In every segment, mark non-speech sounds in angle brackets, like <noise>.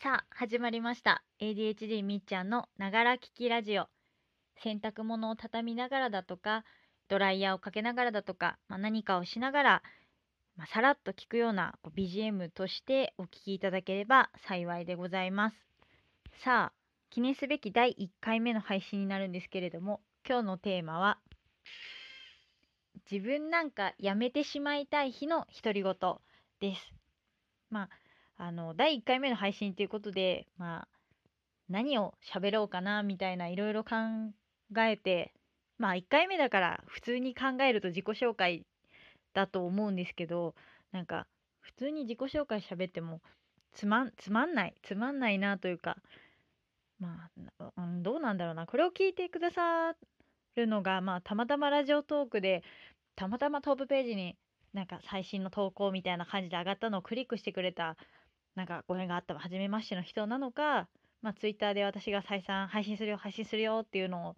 さあ始まりました。ADHD みっちゃんのながら聞きラジオ。洗濯物を畳みながらだとかドライヤーをかけながらだとか、まあ、何かをしながら、まあ、さらっと聞くような BGM としてお聞きいただければ幸いでございます。さあ記念すべき第1回目の配信になるんですけれども今日のテーマは自分なんかやめてしまいたい日の独り言です。まああの第1回目の配信ということでまあ何を喋ろうかなみたいないろいろ考えてまあ1回目だから普通に考えると自己紹介だと思うんですけどなんか普通に自己紹介喋ってもつまんつまんないつまんないなというかまあ、どうなんだろうな。これを聞いてくださるのがまあたまたまラジオトークでたまたまトップページになんか最新の投稿みたいな感じで上がったのをクリックしてくれたなんかご縁があった初めましての人なのか、まあ、ツイッターで私が再三配信するよ配信するよっていうのを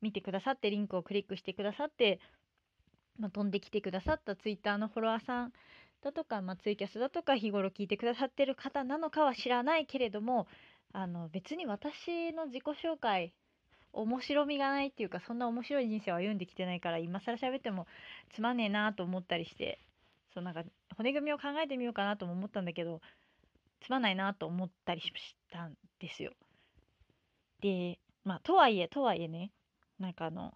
見てくださってリンクをクリックしてくださって、まあ、飛んできてくださったツイッターのフォロワーさんだとか、まあ、ツイキャスだとか日頃聞いてくださってる方なのかは知らないけれどもあの別に私の自己紹介面白みがないっていうかそんな面白い人生を歩んできてないから今更喋ってもつまんねえなと思ったりしてそうなんか骨組みを考えてみようかなとも思ったんだけどつまんないなと思ったりしたんですよ。でまあとはいえとはいえねなんかあの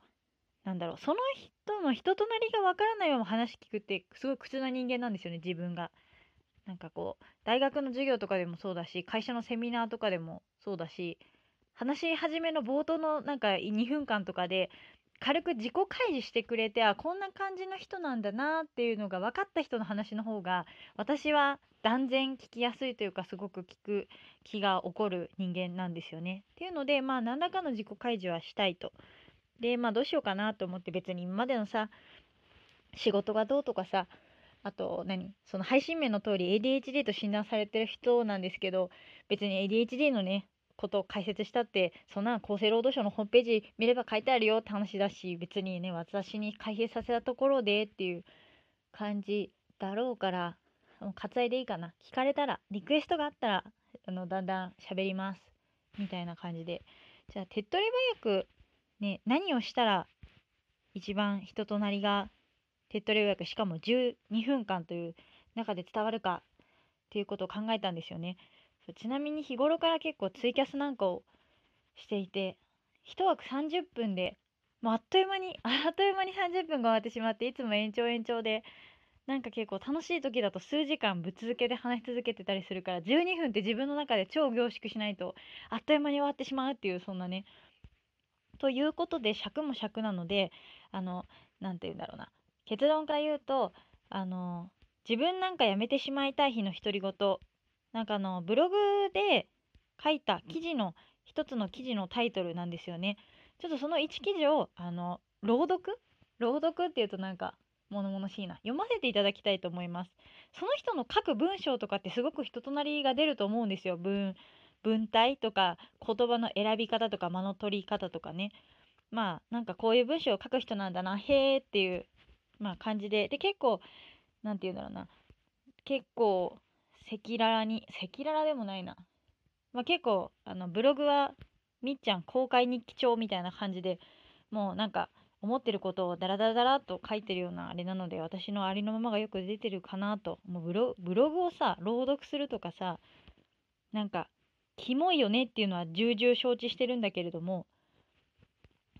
なんだろうその人の人となりがわからないまま話聞くってすごい苦痛な人間なんですよね自分が。なんかこう大学の授業とかでもそうだし会社のセミナーとかでもそうだし話し始めの冒頭のなんか2分間とかで軽く自己開示してくれてあこんな感じの人なんだなっていうのが分かった人の話の方が私は断然聞きやすいというかすごく聞く気が起こる人間なんですよね。っていうのでまあ何らかの自己開示はしたいと。でまあどうしようかなと思って別に今までのさ仕事がどうとかさあと何その配信名の通り ADHD と診断されてる人なんですけど別に ADHD のねことを解説したってそんな厚生労働省のホームページ見れば書いてあるよって話だし別にね私に開閉させたところでっていう感じだろうから割愛でいいかな。聞かれたらリクエストがあったらあのだんだん喋ります。みたいな感じで。じゃあ手っ取り早くね何をしたら一番人となりが手っ取り早くしかも12分間という中で伝わるかっていうことを考えたんですよね。ちなみに日頃から結構ツイキャスなんかをしていて1枠30分でもうあっという間にあっという間に30分が終わってしまっていつも延長延長でなんか結構楽しい時だと数時間ぶっ続けで話し続けてたりするから12分って自分の中で超凝縮しないとあっという間に終わってしまうっていうそんなね。ということで尺も尺なのであの何て言うんだろうな。結論から言うとあの自分なんかやめてしまいたい日の独り言。なんかあのブログで書いた記事の一つの記事のタイトルなんですよね。ちょっとその1記事をあの朗読？朗読っていうとなんか物々しいな読ませていただきたいと思います。その人の書く文章とかってすごく人となりが出ると思うんですよ。文文体とか言葉の選び方とか間の取り方とかね。まあなんかこういう文章を書く人なんだなへーっていう、まあ、感じでで結構何て言うんだろうな結構赤裸々に赤裸々でもないな、まあ、結構あのブログはみっちゃん公開日記帳みたいな感じでもうなんか思ってることをダラダラダラっと書いてるようなあれなので私のありのままがよく出てるかなともうブログをさ朗読するとかさなんかキモいよねっていうのは重々承知してるんだけれども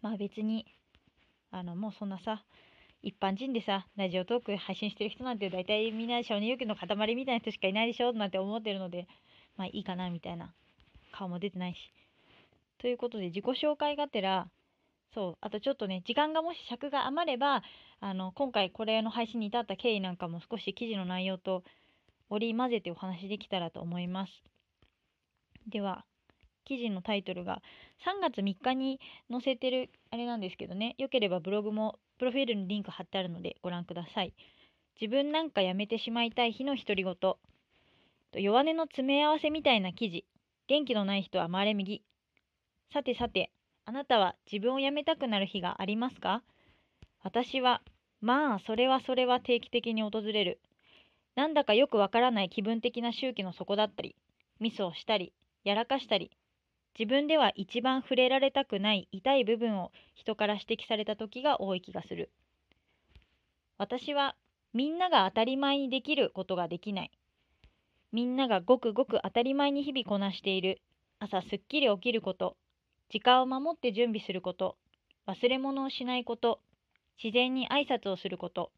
まあ別にあのもうそんなさ一般人でさ、ラジオトーク配信してる人なんて大体みんな承認欲求の塊みたいな人しかいないでしょなんて思ってるので、まあいいかなみたいな。顔も出てないし。ということで自己紹介がてら、そう、あとちょっとね、時間がもし尺が余れば、あの、今回これの配信に至った経緯なんかも少し記事の内容と織り交ぜてお話できたらと思います。では、記事のタイトルが3月3日に載せてるあれなんですけどね、よければブログもプロフィールにリンク貼ってあるのでご覧ください。自分なんかやめてしまいたい日の独り言。弱音の詰め合わせみたいな記事。元気のない人は回れ右。さてさて、あなたは自分を辞めたくなる日がありますか？私は、まあ、それはそれは定期的に訪れる。なんだかよくわからない気分的な周期の底だったり、ミスをしたり、やらかしたり自分では一番触れられたくない痛い部分を人から指摘された時が多い気がする。私はみんなが当たり前にできることができない。みんながごくごく当たり前に日々こなしている。朝すっきり起きること。時間を守って準備すること。忘れ物をしないこと。自然に挨拶をすること。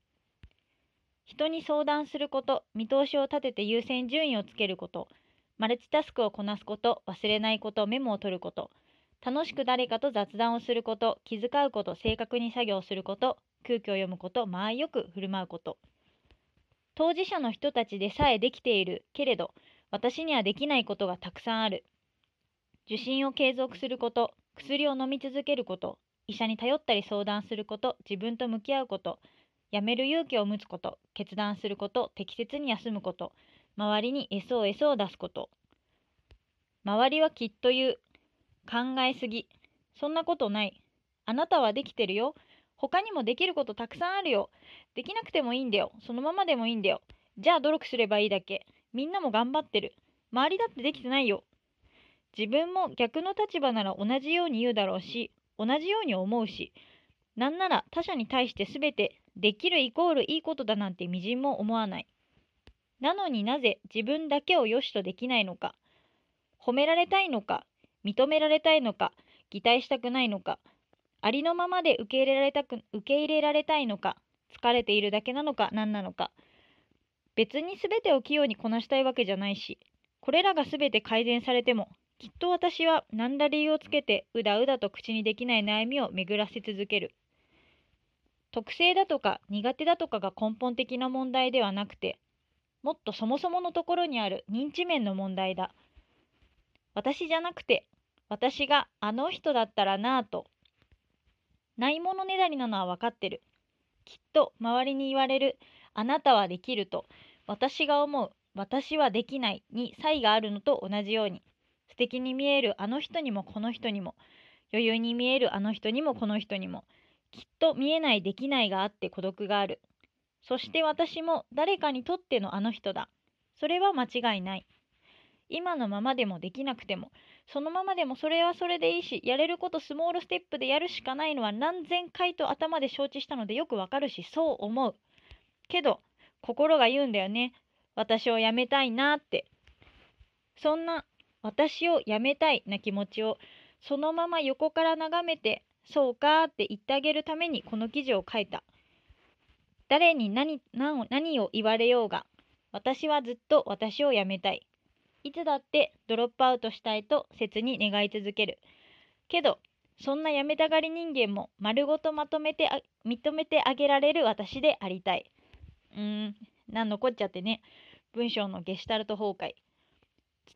人に相談すること。見通しを立てて優先順位をつけること。マルチタスクをこなすこと。忘れないこと。メモを取ること。楽しく誰かと雑談をすること。気遣うこと。正確に作業すること。空気を読むこと。間合いよく振る舞うこと。当事者の人たちでさえできているけれど私にはできないことがたくさんある。受診を継続すること薬を飲み続けること医者に頼ったり相談すること自分と向き合うことやめる勇気を持つこと決断すること適切に休むこと周りに SOS を出すこと。周りはきっと言う考えすぎそんなことないあなたはできてるよ他にもできることたくさんあるよできなくてもいいんだよそのままでもいいんだよじゃあ努力すればいいだけみんなも頑張ってる周りだってできてないよ自分も逆の立場なら同じように言うだろうし同じように思うしなんなら他者に対して全てできるイコールいいことだなんてみじんも思わない。なのになぜ自分だけを良しとできないのか褒められたいのか認められたいのか擬態したくないのかありのままで受け入れられたく受け入れられたいのか疲れているだけなのか何なのか。別に全てを器用にこなしたいわけじゃないしこれらが全て改善されてもきっと私は何ら理由をつけてうだうだと口にできない悩みを巡らせ続ける。特性だとか苦手だとかが根本的な問題ではなくてもっとそもそものところにある認知面の問題だ。私じゃなくて私があの人だったらなぁとないものねだりなのは分かってる。きっと周りに言われるあなたはできると私が思う私はできないに差異があるのと同じように。素敵に見えるあの人にもこの人にも余裕に見えるあの人にもこの人にもきっと見えないできないがあって孤独がある。そして私も誰かにとってのあの人だ。それは間違いない。今のままでもできなくてもそのままでもそれはそれでいいしやれることスモールステップでやるしかないのは何千回と頭で承知したのでよくわかるしそう思う。けど心が言うんだよね。私を辞めたいなって。そんな私を辞めたいな気持ちをそのまま横から眺めてそうかって言ってあげるためにこの記事を書いた誰に何何を言われようが私はずっと私を辞めたいいつだってドロップアウトしたいと切に願い続ける。けど、そんなやめたがり人間も丸ごとまとめて認めてあげられる私でありたい。うーん、なんのこっちゃってね。文章のゲシュタルト崩壊。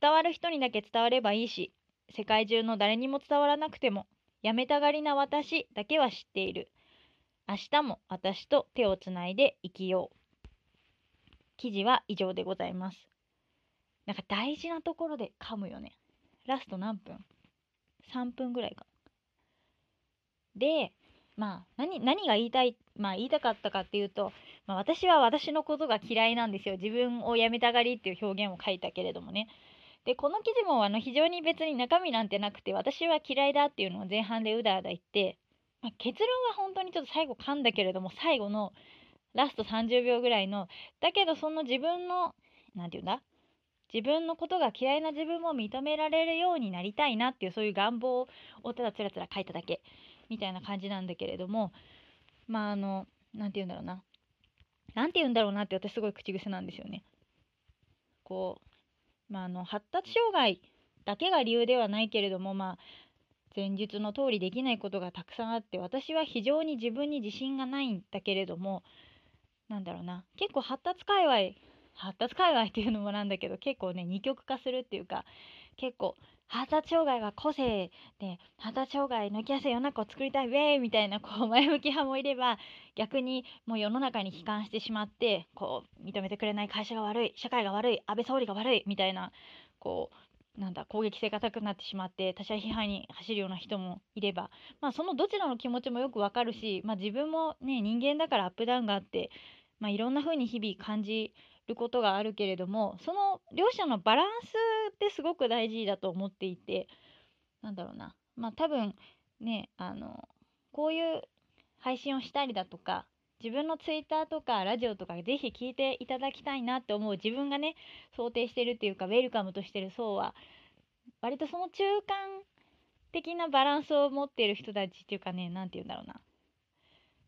伝わる人にだけ伝わればいいし、世界中の誰にも伝わらなくても、やめたがりな私だけは知っている。明日も私と手をつないで生きよう。記事は以上でございます。なんか大事なところで噛むよね。ラスト何分 ?3 分ぐらいか。で、まあ何、何が言いたい、まあ言いたかったかっていうと、まあ、私は私のことが嫌いなんですよ。自分をやめたがりっていう表現を書いたけれどもね。で、この記事もあの非常に別に中身なんてなくて、私は嫌いだっていうのを前半でうだうだ言って、まあ、結論は本当にちょっと最後噛んだけれども、最後のラスト30秒ぐらいの、だけどその自分の、何て言うんだ自分のことが嫌いな自分も認められるようになりたいなっていうそういう願望をただつらつら書いただけみたいな感じなんだけれどもまああの何て言うんだろうな何て言うんだろうなって私すごい口癖なんですよね。こうまああの発達障害だけが理由ではないけれどもまあ前述の通りできないことがたくさんあって私は非常に自分に自信がないんだけれどもなんだろうな結構発達界隈発達界隈っていうのもなんだけど結構ね二極化するっていうか結構発達障害は個性で発達障害抜きやすい世の中を作りたいウェイみたいなこう <laughs> 前向き派もいれば逆にもう世の中に悲観してしまってこう認めてくれない会社が悪い社会が悪い安倍総理が悪いみたいなこうなんだ攻撃性が高くなってしまって他者批判に走るような人もいればまあそのどちらの気持ちもよくわかるしまあ自分もね人間だからアップダウンがあってまあいろんな風に日々感じることがあるけれどもその両者のバランスってすごく大事だと思っていてなんだろうな。まあ多分ねあのこういう配信をしたりだとか自分のツイッターとかラジオとかぜひ聞いていただきたいなって思う自分がね想定してるっていうかウェルカムとしてる層は割とその中間的なバランスを持っている人たちっていうかね何て言うんだろうな。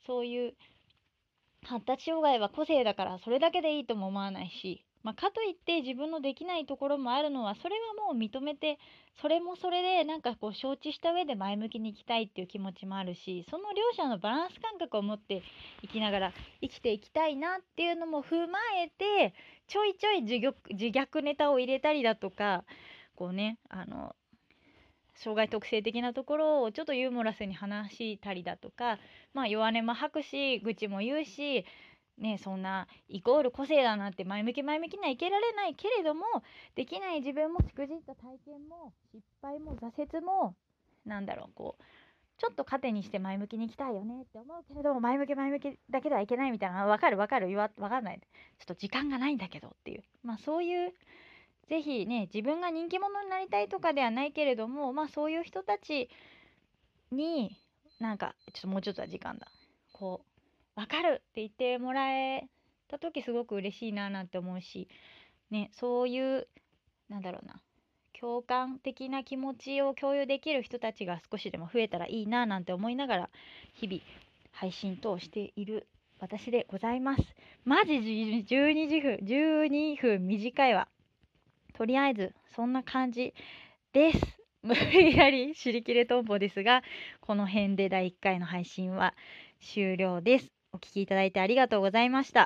そういう発達障害は個性だからそれだけでいいとも思わないしまあ、かといって自分のできないところもあるのはそれはもう認めてそれもそれでなんかこう承知した上で前向きにいきたいっていう気持ちもあるしその両者のバランス感覚を持っていきながら生きていきたいなっていうのも踏まえてちょいちょい自自虐ネタを入れたりだとかこうねあの障害特性的なところをちょっとユーモラスに話したりだとか、まあ、弱音も吐くし愚痴も言うしねそんなイコール個性だなって前向き前向きにはいけられないけれどもできない自分もしくじった体験も失敗も挫折もなんだろうこうちょっと糧にして前向きにいきたいよねって思うけれども前向き前向きだけではいけないみたいな分かる分かる言わ分かんない。ちょっと時間がないんだけどっていう。まあそういう是非ね自分が人気者になりたいとかではないけれどもまあそういう人たちになんかちょっともうちょっとは時間だこう分かるって言ってもらえた時すごく嬉しいななんて思うし、ね、そういうなんだろうな共感的な気持ちを共有できる人たちが少しでも増えたらいいななんて思いながら日々配信等している私でございます。マジ12時分、12分短いわ。とりあえずそんな感じです。<laughs> 無理やり尻切れとんぼですが、この辺で第1回の配信は終了です。お聴きいただいてありがとうございました。